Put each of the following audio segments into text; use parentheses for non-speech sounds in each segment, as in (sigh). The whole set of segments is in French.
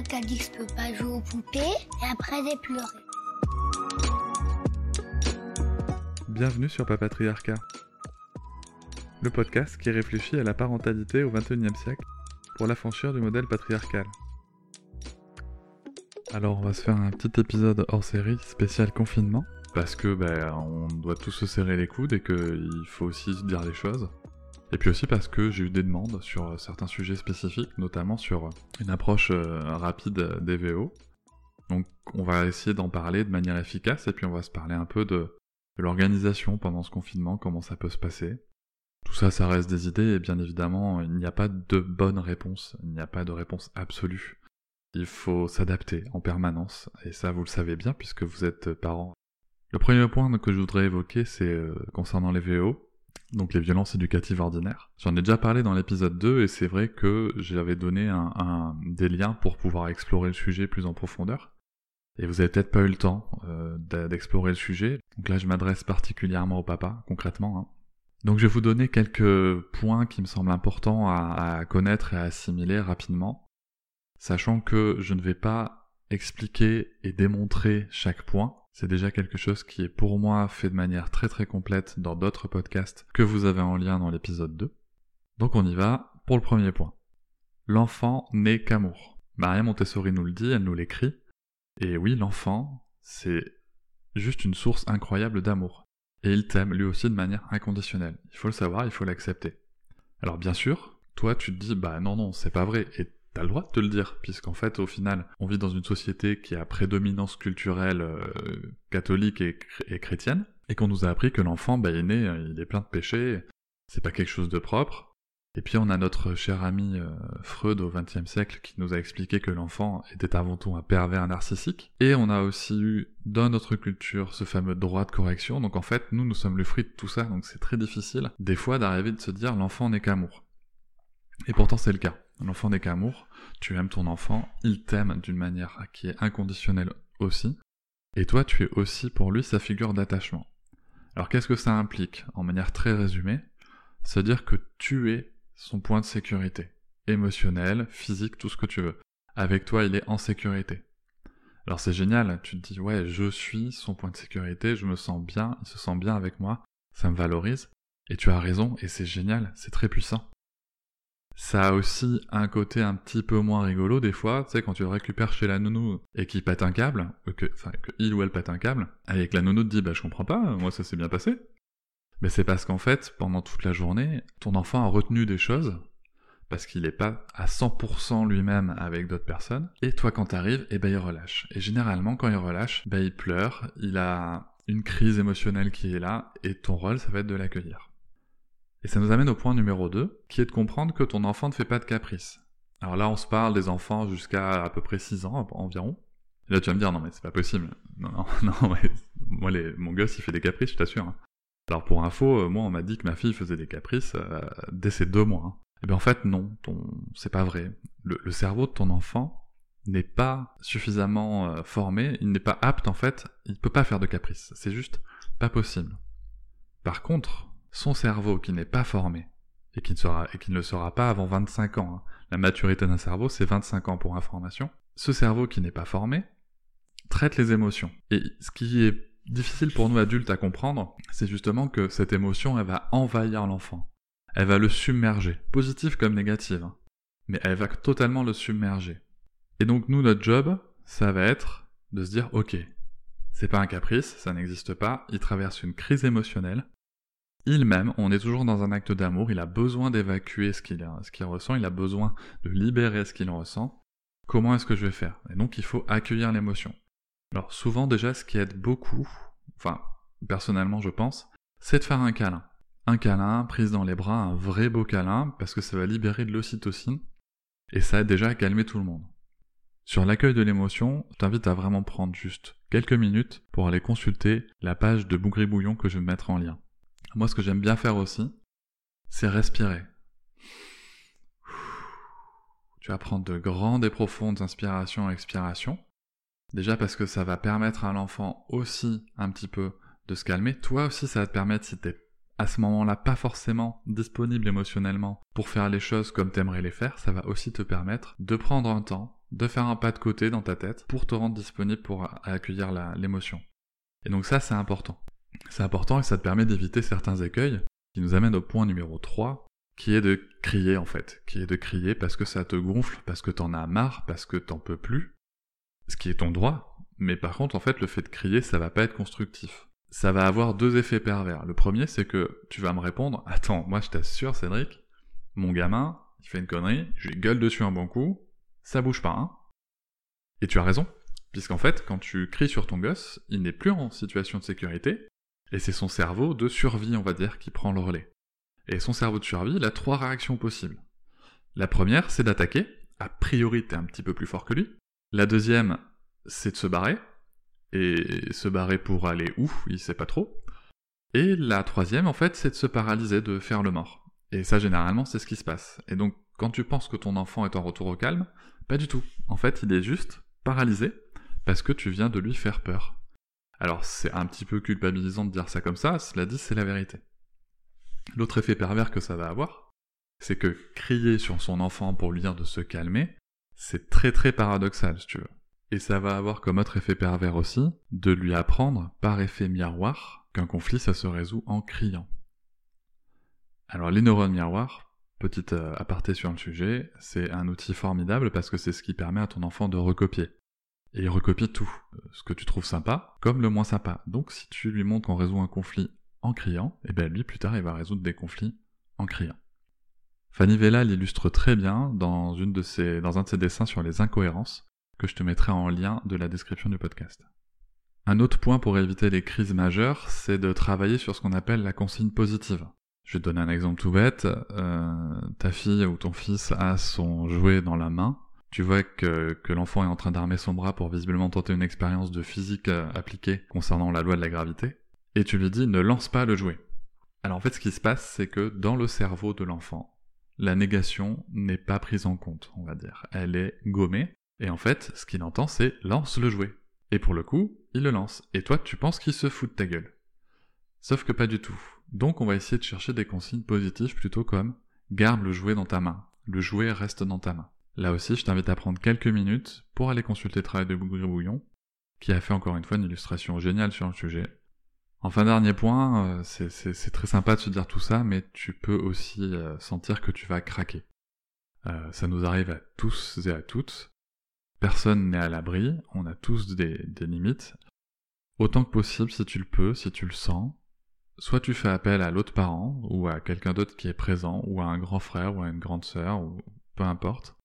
Quelqu'un qui a dit que je peux pas jouer aux poupées et après j'ai pleuré. Bienvenue sur Papatriarcat, le podcast qui réfléchit à la parentalité au XXIe siècle pour l'affranchir du modèle patriarcal. Alors on va se faire un petit épisode hors série spécial confinement, parce que ben, on doit tous se serrer les coudes et qu'il faut aussi se dire les choses. Et puis aussi parce que j'ai eu des demandes sur certains sujets spécifiques, notamment sur une approche euh, rapide des VO. Donc on va essayer d'en parler de manière efficace et puis on va se parler un peu de, l'organisation pendant ce confinement, comment ça peut se passer. Tout ça, ça reste des idées et bien évidemment, il n'y a pas de bonne réponse, il n'y a pas de réponse absolue. Il faut s'adapter en permanence, et ça vous le savez bien puisque vous êtes parents. Le premier point que je voudrais évoquer, c'est euh, concernant les VO, donc les violences éducatives ordinaires. J'en ai déjà parlé dans l'épisode 2, et c'est vrai que j'avais donné des liens pour pouvoir explorer le sujet plus en profondeur. Et vous avez peut-être pas eu le temps euh, d'explorer le sujet. Donc là, je m'adresse particulièrement au papa, concrètement. Hein. Donc je vais vous donner quelques points qui me semblent importants à connaître et à assimiler rapidement sachant que je ne vais pas expliquer et démontrer chaque point. C'est déjà quelque chose qui est pour moi fait de manière très très complète dans d'autres podcasts que vous avez en lien dans l'épisode 2. Donc on y va pour le premier point. L'enfant n'est qu'amour. Maria Montessori nous le dit, elle nous l'écrit. Et oui, l'enfant, c'est juste une source incroyable d'amour. Et il t'aime lui aussi de manière inconditionnelle. Il faut le savoir, il faut l'accepter. Alors bien sûr, toi tu te dis, bah non, non, c'est pas vrai. Et t'as le droit de te le dire, puisqu'en fait, au final, on vit dans une société qui a prédominance culturelle euh, catholique et, chrétienne, et qu'on nous a appris que l'enfant, bah, est né, il est plein de péchés, c'est pas quelque chose de propre. Et puis on a notre cher ami euh, Freud au XXe siècle qui nous a expliqué que l'enfant était avant tout un pervers narcissique. Et on a aussi eu dans notre culture ce fameux droit de correction. Donc en fait, nous, nous sommes le fruit de tout ça, donc c'est très difficile des fois d'arriver de se dire l'enfant n'est qu'amour. Et pourtant c'est le cas. L'enfant n'est qu'amour, tu aimes ton enfant, il t'aime d'une manière qui est inconditionnelle aussi, et toi tu es aussi pour lui sa figure d'attachement. Alors qu'est-ce que ça implique En manière très résumée, c'est-à-dire que tu es son point de sécurité, émotionnel, physique, tout ce que tu veux. Avec toi, il est en sécurité. Alors c'est génial, tu te dis ouais, je suis son point de sécurité, je me sens bien, il se sent bien avec moi, ça me valorise, et tu as raison, et c'est génial, c'est très puissant. Ça a aussi un côté un petit peu moins rigolo des fois, tu sais, quand tu le récupères chez la nounou et qu'il pète un câble, que, enfin, que il ou elle pète un câble, avec la nounou te dit, bah je comprends pas, moi ça s'est bien passé. Mais c'est parce qu'en fait, pendant toute la journée, ton enfant a retenu des choses, parce qu'il n'est pas à 100% lui-même avec d'autres personnes, et toi quand t'arrives, eh ben il relâche. Et généralement, quand il relâche, ben il pleure, il a une crise émotionnelle qui est là, et ton rôle, ça va être de l'accueillir. Et ça nous amène au point numéro 2, qui est de comprendre que ton enfant ne fait pas de caprices. Alors là, on se parle des enfants jusqu'à à peu près 6 ans environ. Là, tu vas me dire, non mais c'est pas possible. Non, non, (laughs) non, moi, les, mon gosse, il fait des caprices, je t'assure. Hein. Alors pour info, euh, moi, on m'a dit que ma fille faisait des caprices euh, dès ses deux mois. Hein. Et eh bien en fait, non, ton... c'est pas vrai. Le, cerveau de ton enfant n'est pas suffisamment euh, formé, il n'est pas apte en fait, il peut pas faire de caprices. C'est juste pas possible. Par contre, son cerveau qui n'est pas formé, et qui ne, sera, et qui ne le sera pas avant 25 ans, hein. la maturité d'un cerveau c'est 25 ans pour information, ce cerveau qui n'est pas formé traite les émotions. Et ce qui est difficile pour nous adultes à comprendre, c'est justement que cette émotion, elle va envahir l'enfant. Elle va le submerger, positive comme négative. Hein. Mais elle va totalement le submerger. Et donc nous, notre job, ça va être de se dire, ok, c'est pas un caprice, ça n'existe pas, il traverse une crise émotionnelle, il même, on est toujours dans un acte d'amour, il a besoin d'évacuer ce qu'il ressent, il a besoin de libérer ce qu'il ressent. Comment est-ce que je vais faire? Et donc il faut accueillir l'émotion. Alors souvent déjà ce qui aide beaucoup, enfin personnellement je pense, c'est de faire un câlin. Un câlin, prise dans les bras, un vrai beau câlin, parce que ça va libérer de l'ocytocine, et ça aide déjà à calmer tout le monde. Sur l'accueil de l'émotion, je t'invite à vraiment prendre juste quelques minutes pour aller consulter la page de Bougri Bouillon que je vais mettre en lien. Moi, ce que j'aime bien faire aussi, c'est respirer. Tu vas prendre de grandes et profondes inspirations et expirations. Déjà parce que ça va permettre à l'enfant aussi un petit peu de se calmer. Toi aussi, ça va te permettre, si t'es à ce moment-là pas forcément disponible émotionnellement pour faire les choses comme t'aimerais les faire, ça va aussi te permettre de prendre un temps, de faire un pas de côté dans ta tête pour te rendre disponible pour accueillir l'émotion. Et donc ça, c'est important. C'est important et ça te permet d'éviter certains écueils qui nous amènent au point numéro 3, qui est de crier en fait, qui est de crier parce que ça te gonfle, parce que t'en as marre, parce que t'en peux plus, ce qui est ton droit, mais par contre en fait le fait de crier ça va pas être constructif. Ça va avoir deux effets pervers. Le premier c'est que tu vas me répondre, attends, moi je t'assure Cédric, mon gamin, il fait une connerie, je lui gueule dessus un bon coup, ça bouge pas, hein. Et tu as raison, puisqu'en fait quand tu cries sur ton gosse, il n'est plus en situation de sécurité, et c'est son cerveau de survie, on va dire, qui prend le relais. Et son cerveau de survie, il a trois réactions possibles. La première, c'est d'attaquer. A priori, t'es un petit peu plus fort que lui. La deuxième, c'est de se barrer. Et se barrer pour aller où, il sait pas trop. Et la troisième, en fait, c'est de se paralyser, de faire le mort. Et ça, généralement, c'est ce qui se passe. Et donc, quand tu penses que ton enfant est en retour au calme, pas du tout. En fait, il est juste paralysé parce que tu viens de lui faire peur. Alors c'est un petit peu culpabilisant de dire ça comme ça, cela dit c'est la vérité. L'autre effet pervers que ça va avoir, c'est que crier sur son enfant pour lui dire de se calmer, c'est très très paradoxal si tu veux. Et ça va avoir comme autre effet pervers aussi, de lui apprendre, par effet miroir, qu'un conflit ça se résout en criant. Alors les neurones miroirs, petite euh, aparté sur le sujet, c'est un outil formidable parce que c'est ce qui permet à ton enfant de recopier. Et il recopie tout, euh, ce que tu trouves sympa, comme le moins sympa. Donc si tu lui montres qu'on résout un conflit en criant, et eh bien lui plus tard il va résoudre des conflits en criant. Fanny Vella l'illustre très bien dans, un de ses dessins sur les incohérences, que je te mettrai en lien de la description du podcast. Un autre point pour éviter les crises majeures, c'est de travailler sur ce qu'on appelle la consigne positive. Je vais te donner un exemple tout bête. Euh, ta fille ou ton fils a son jouet dans la main, tu vois que, l'enfant est en train d'armer son bras pour visiblement tenter une expérience de physique euh, appliquée concernant la loi de la gravité, et tu lui dis ne lance pas le jouet. Alors en fait ce qui se passe c'est que dans le cerveau de l'enfant, la négation n'est pas prise en compte, on va dire. Elle est gommée, et en fait ce qu'il entend c'est lance le jouet. Et pour le coup, il le lance, et toi tu penses qu'il se fout de ta gueule. Sauf que pas du tout. Donc on va essayer de chercher des consignes positives plutôt comme garde le jouet dans ta main, le jouet reste dans ta main. Là aussi, je t'invite à prendre quelques minutes pour aller consulter le travail de Bougri Bouillon, qui a fait encore une fois une illustration géniale sur le sujet. Enfin, dernier point, euh, c'est très sympa de se dire tout ça, mais tu peux aussi euh, sentir que tu vas craquer. Euh, ça nous arrive à tous et à toutes. Personne n'est à l'abri, on a tous des, des limites. Autant que possible, si tu le peux, si tu le sens, soit tu fais appel à l'autre parent, ou à quelqu'un d'autre qui est présent, ou à un grand frère, ou à une grande sœur, ou peu importe,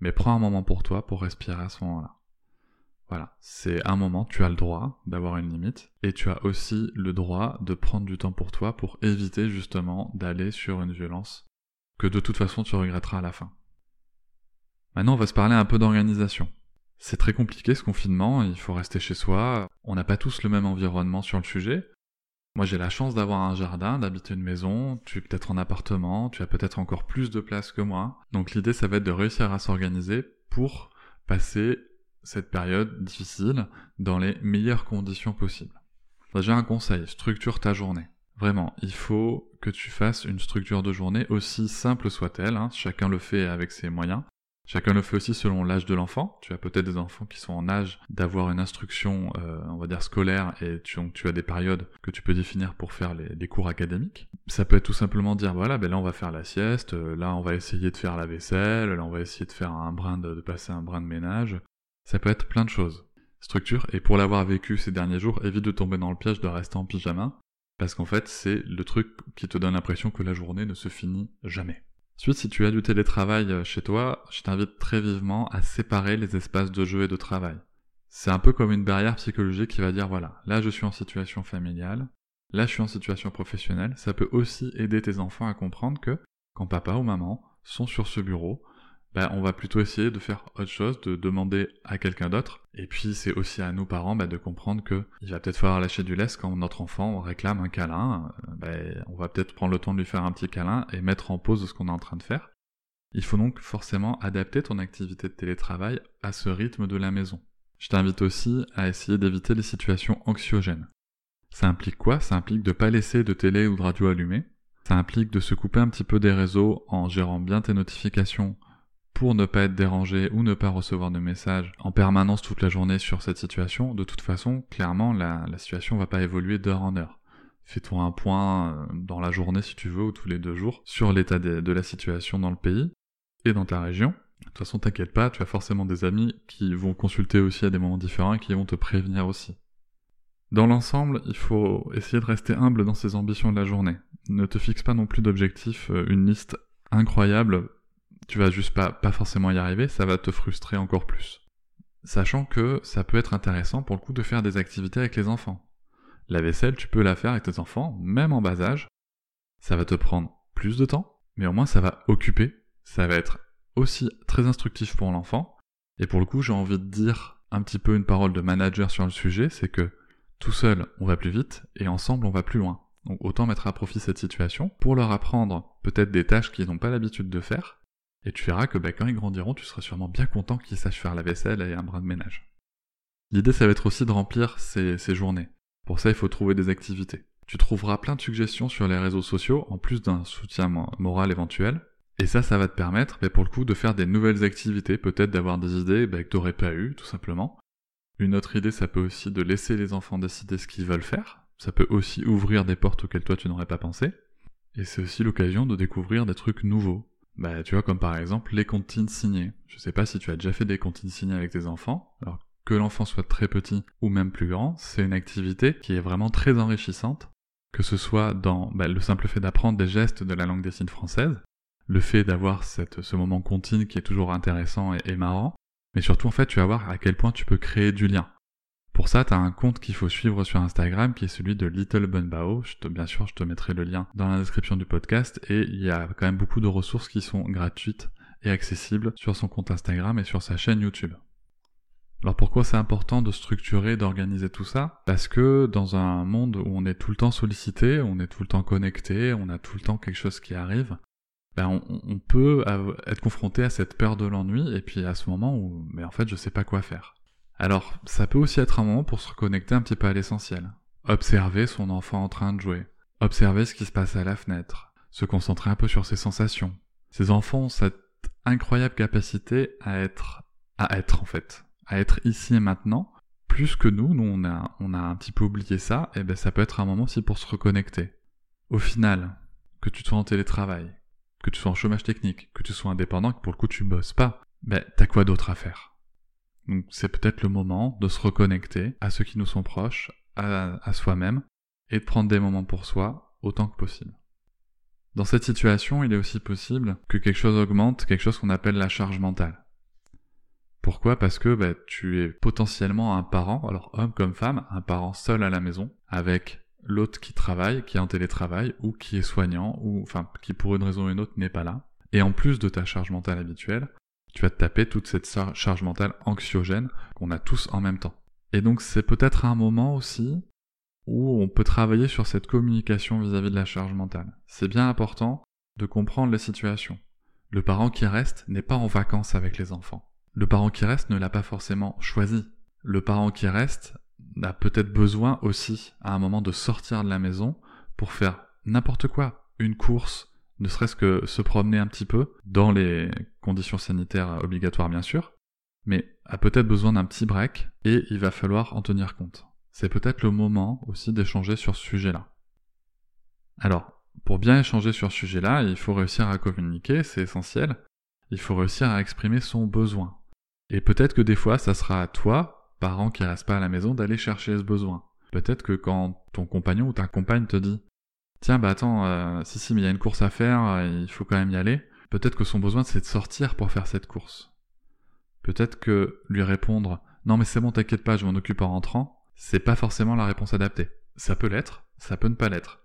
mais prends un moment pour toi pour respirer à ce moment-là. Voilà, c'est un moment, tu as le droit d'avoir une limite, et tu as aussi le droit de prendre du temps pour toi pour éviter justement d'aller sur une violence que de toute façon tu regretteras à la fin. Maintenant, on va se parler un peu d'organisation. C'est très compliqué ce confinement, il faut rester chez soi, on n'a pas tous le même environnement sur le sujet, moi, j'ai la chance d'avoir un jardin, d'habiter une maison, tu es peut-être en appartement, tu as peut-être encore plus de place que moi. Donc l'idée, ça va être de réussir à s'organiser pour passer cette période difficile dans les meilleures conditions possibles. J'ai un conseil, structure ta journée. Vraiment, il faut que tu fasses une structure de journée aussi simple soit-elle, hein. chacun le fait avec ses moyens, Chacun le fait aussi selon l'âge de l'enfant. Tu as peut-être des enfants qui sont en âge d'avoir une instruction, euh, on va dire scolaire, et tu, tu, as des périodes que tu peux définir pour faire les, cours académiques. Ça peut être tout simplement dire, voilà, ben là on va faire la sieste, euh, là on va essayer de faire la vaisselle, là on va essayer de faire un brin de, de passer un brin de ménage. Ça peut être plein de choses. Structure, et pour l'avoir vécu ces derniers jours, évite de tomber dans le piège de rester en pyjama, parce qu'en fait c'est le truc qui te donne l'impression que la journée ne se finit jamais. Ensuite, si tu as du télétravail euh, chez toi, je t'invite très vivement à séparer les espaces de jeu et de travail. C'est un peu comme une barrière psychologique qui va dire voilà, là je suis en situation familiale, là je suis en situation professionnelle. Ça peut aussi aider tes enfants à comprendre que quand papa ou maman sont sur ce bureau, bah, on va plutôt essayer de faire autre chose, de demander à quelqu'un d'autre. Et puis c'est aussi à nous parents bah, de comprendre que il va peut-être falloir lâcher du lest quand notre enfant réclame un câlin. Euh, bah, on va peut-être prendre le temps de lui faire un petit câlin et mettre en pause ce qu'on est en train de faire. Il faut donc forcément adapter ton activité de télétravail à ce rythme de la maison. Je t'invite aussi à essayer d'éviter les situations anxiogènes. Ça implique quoi? Ça implique de ne pas laisser de télé ou de radio allumée. Ça implique de se couper un petit peu des réseaux en gérant bien tes notifications pour ne pas être dérangé ou ne pas recevoir de messages en permanence toute la journée sur cette situation, de toute façon, clairement, la, la situation va pas évoluer d'heure en heure. Fais-toi un point euh, dans la journée si tu veux, ou tous les deux jours, sur l'état de, de la situation dans le pays et dans ta région. De toute façon, t'inquiète pas, tu as forcément des amis qui vont consulter aussi à des moments différents et qui vont te prévenir aussi. Dans l'ensemble, il faut essayer de rester humble dans ses ambitions de la journée. Ne te fixe pas non plus d'objectifs, euh, une liste incroyable tu vas juste pas, pas forcément y arriver, ça va te frustrer encore plus. Sachant que ça peut être intéressant pour le coup de faire des activités avec les enfants. La vaisselle, tu peux la faire avec tes enfants, même en bas âge. Ça va te prendre plus de temps, mais au moins ça va occuper, ça va être aussi très instructif pour l'enfant. Et pour le coup, j'ai envie de dire un petit peu une parole de manager sur le sujet, c'est que tout seul, on va plus vite, et ensemble, on va plus loin. Donc autant mettre à profit cette situation pour leur apprendre peut-être des tâches qu'ils n'ont pas l'habitude de faire, et tu verras que bah, quand ils grandiront, tu seras sûrement bien content qu'ils sachent faire la vaisselle et un bras de ménage. L'idée, ça va être aussi de remplir ces, journées. Pour ça, il faut trouver des activités. Tu trouveras plein de suggestions sur les réseaux sociaux, en plus d'un soutien moral éventuel. Et ça, ça va te permettre, bah, pour le coup, de faire des nouvelles activités, peut-être d'avoir des idées bah, que t'aurais pas eues, tout simplement. Une autre idée, ça peut aussi de laisser les enfants décider ce qu'ils veulent faire. Ça peut aussi ouvrir des portes auxquelles toi tu n'aurais pas pensé. Et c'est aussi l'occasion de découvrir des trucs nouveaux, bah, tu vois, comme par exemple les comptines signées. Je sais pas si tu as déjà fait des comptines signées avec tes enfants. Alors, que l'enfant soit très petit ou même plus grand, c'est une activité qui est vraiment très enrichissante. Que ce soit dans bah, le simple fait d'apprendre des gestes de la langue des signes française, le fait d'avoir ce moment contine qui est toujours intéressant et, et marrant, mais surtout en fait tu vas voir à quel point tu peux créer du lien. Pour ça, tu as un compte qu'il faut suivre sur Instagram qui est celui de Little Bunbao. Je te, bien sûr, je te mettrai le lien dans la description du podcast et il y a quand même beaucoup de ressources qui sont gratuites et accessibles sur son compte Instagram et sur sa chaîne YouTube. Alors pourquoi c'est important de structurer, d'organiser tout ça? Parce que dans un monde où on est tout le temps sollicité, on est tout le temps connecté, on a tout le temps quelque chose qui arrive, ben on, on, peut être confronté à cette peur de l'ennui et puis à ce moment où mais en fait je sais pas quoi faire. Alors, ça peut aussi être un moment pour se reconnecter un petit peu à l'essentiel. Observer son enfant en train de jouer. Observer ce qui se passe à la fenêtre. Se concentrer un peu sur ses sensations. Ces enfants ont cette incroyable capacité à être, à être en fait, à être ici et maintenant. Plus que nous, nous on a, un petit peu oublié ça, et ben ça peut être un moment aussi pour se reconnecter. Au final, que tu sois en télétravail, que tu sois en chômage technique, que tu sois indépendant, que pour le coup tu bosses pas, ben t'as quoi d'autre à faire? Donc c'est peut-être le moment de se reconnecter à ceux qui nous sont proches, à, soi-même, et de prendre des moments pour soi autant que possible. Dans cette situation, il est aussi possible que quelque chose augmente, quelque chose qu'on appelle la charge mentale. Pourquoi? Parce que bah, tu es potentiellement un parent, alors homme comme femme, un parent seul à la maison, avec l'autre qui travaille, qui est en télétravail, ou qui est soignant, ou enfin qui pour une raison ou une autre n'est pas là. Et en plus de ta charge mentale habituelle, tu vas te taper toute cette charge mentale anxiogène qu'on a tous en même temps. Et donc c'est peut-être un moment aussi où on peut travailler sur cette communication vis-à-vis de la charge mentale. C'est bien important de comprendre la situation. Le parent qui reste n'est pas en vacances avec les enfants. Le parent qui reste ne l'a pas forcément choisi. Le parent qui reste a peut-être besoin aussi à un moment de sortir de la maison pour faire n'importe quoi. Une course, ne serait-ce que se promener un petit peu, dans les conditions sanitaires obligatoires bien sûr, mais a peut-être besoin d'un petit break, et il va falloir en tenir compte. C'est peut-être le moment aussi d'échanger sur ce sujet-là. Alors, pour bien échanger sur ce sujet-là, il faut réussir à communiquer, c'est essentiel. Il faut réussir à exprimer son besoin. Et peut-être que des fois, ça sera à toi, parent qui reste pas à la maison, d'aller chercher ce besoin. Peut-être que quand ton compagnon ou ta compagne te dit Tiens, bah attends, euh, si, si, mais il y a une course à faire, euh, il faut quand même y aller. Peut-être que son besoin, c'est de sortir pour faire cette course. Peut-être que lui répondre Non, mais c'est bon, t'inquiète pas, je m'en occupe en rentrant, c'est pas forcément la réponse adaptée. Ça peut l'être, ça peut ne pas l'être.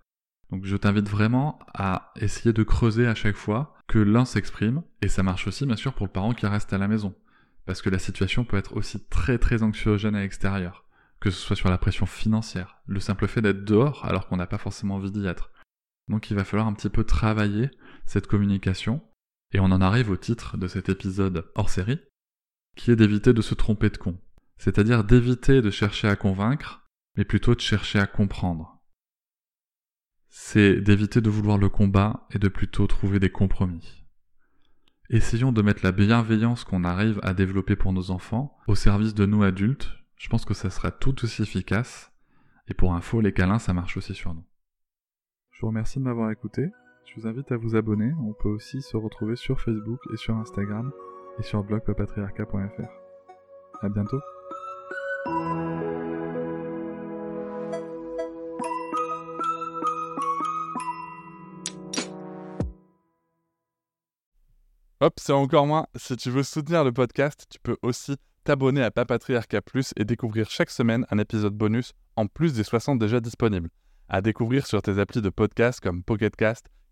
Donc je t'invite vraiment à essayer de creuser à chaque fois que l'un s'exprime, et ça marche aussi bien sûr pour le parent qui reste à la maison. Parce que la situation peut être aussi très très anxiogène à l'extérieur, que ce soit sur la pression financière, le simple fait d'être dehors alors qu'on n'a pas forcément envie d'y être. Donc il va falloir un petit peu travailler cette communication, et on en arrive au titre de cet épisode hors série, qui est d'éviter de se tromper de con. C'est-à-dire d'éviter de chercher à convaincre, mais plutôt de chercher à comprendre. C'est d'éviter de vouloir le combat et de plutôt trouver des compromis. Essayons de mettre la bienveillance qu'on arrive à développer pour nos enfants au service de nous adultes. Je pense que ça sera tout aussi efficace. Et pour info, les câlins, ça marche aussi sur nous. Je vous remercie de m'avoir écouté. Je vous invite à vous abonner. On peut aussi se retrouver sur Facebook et sur Instagram et sur blogpapatriarca.fr. À bientôt. Hop, c'est encore moins. Si tu veux soutenir le podcast, tu peux aussi t'abonner à Papatriarca Plus et découvrir chaque semaine un épisode bonus en plus des 60 déjà disponibles. À découvrir sur tes applis de podcast comme Pocketcast,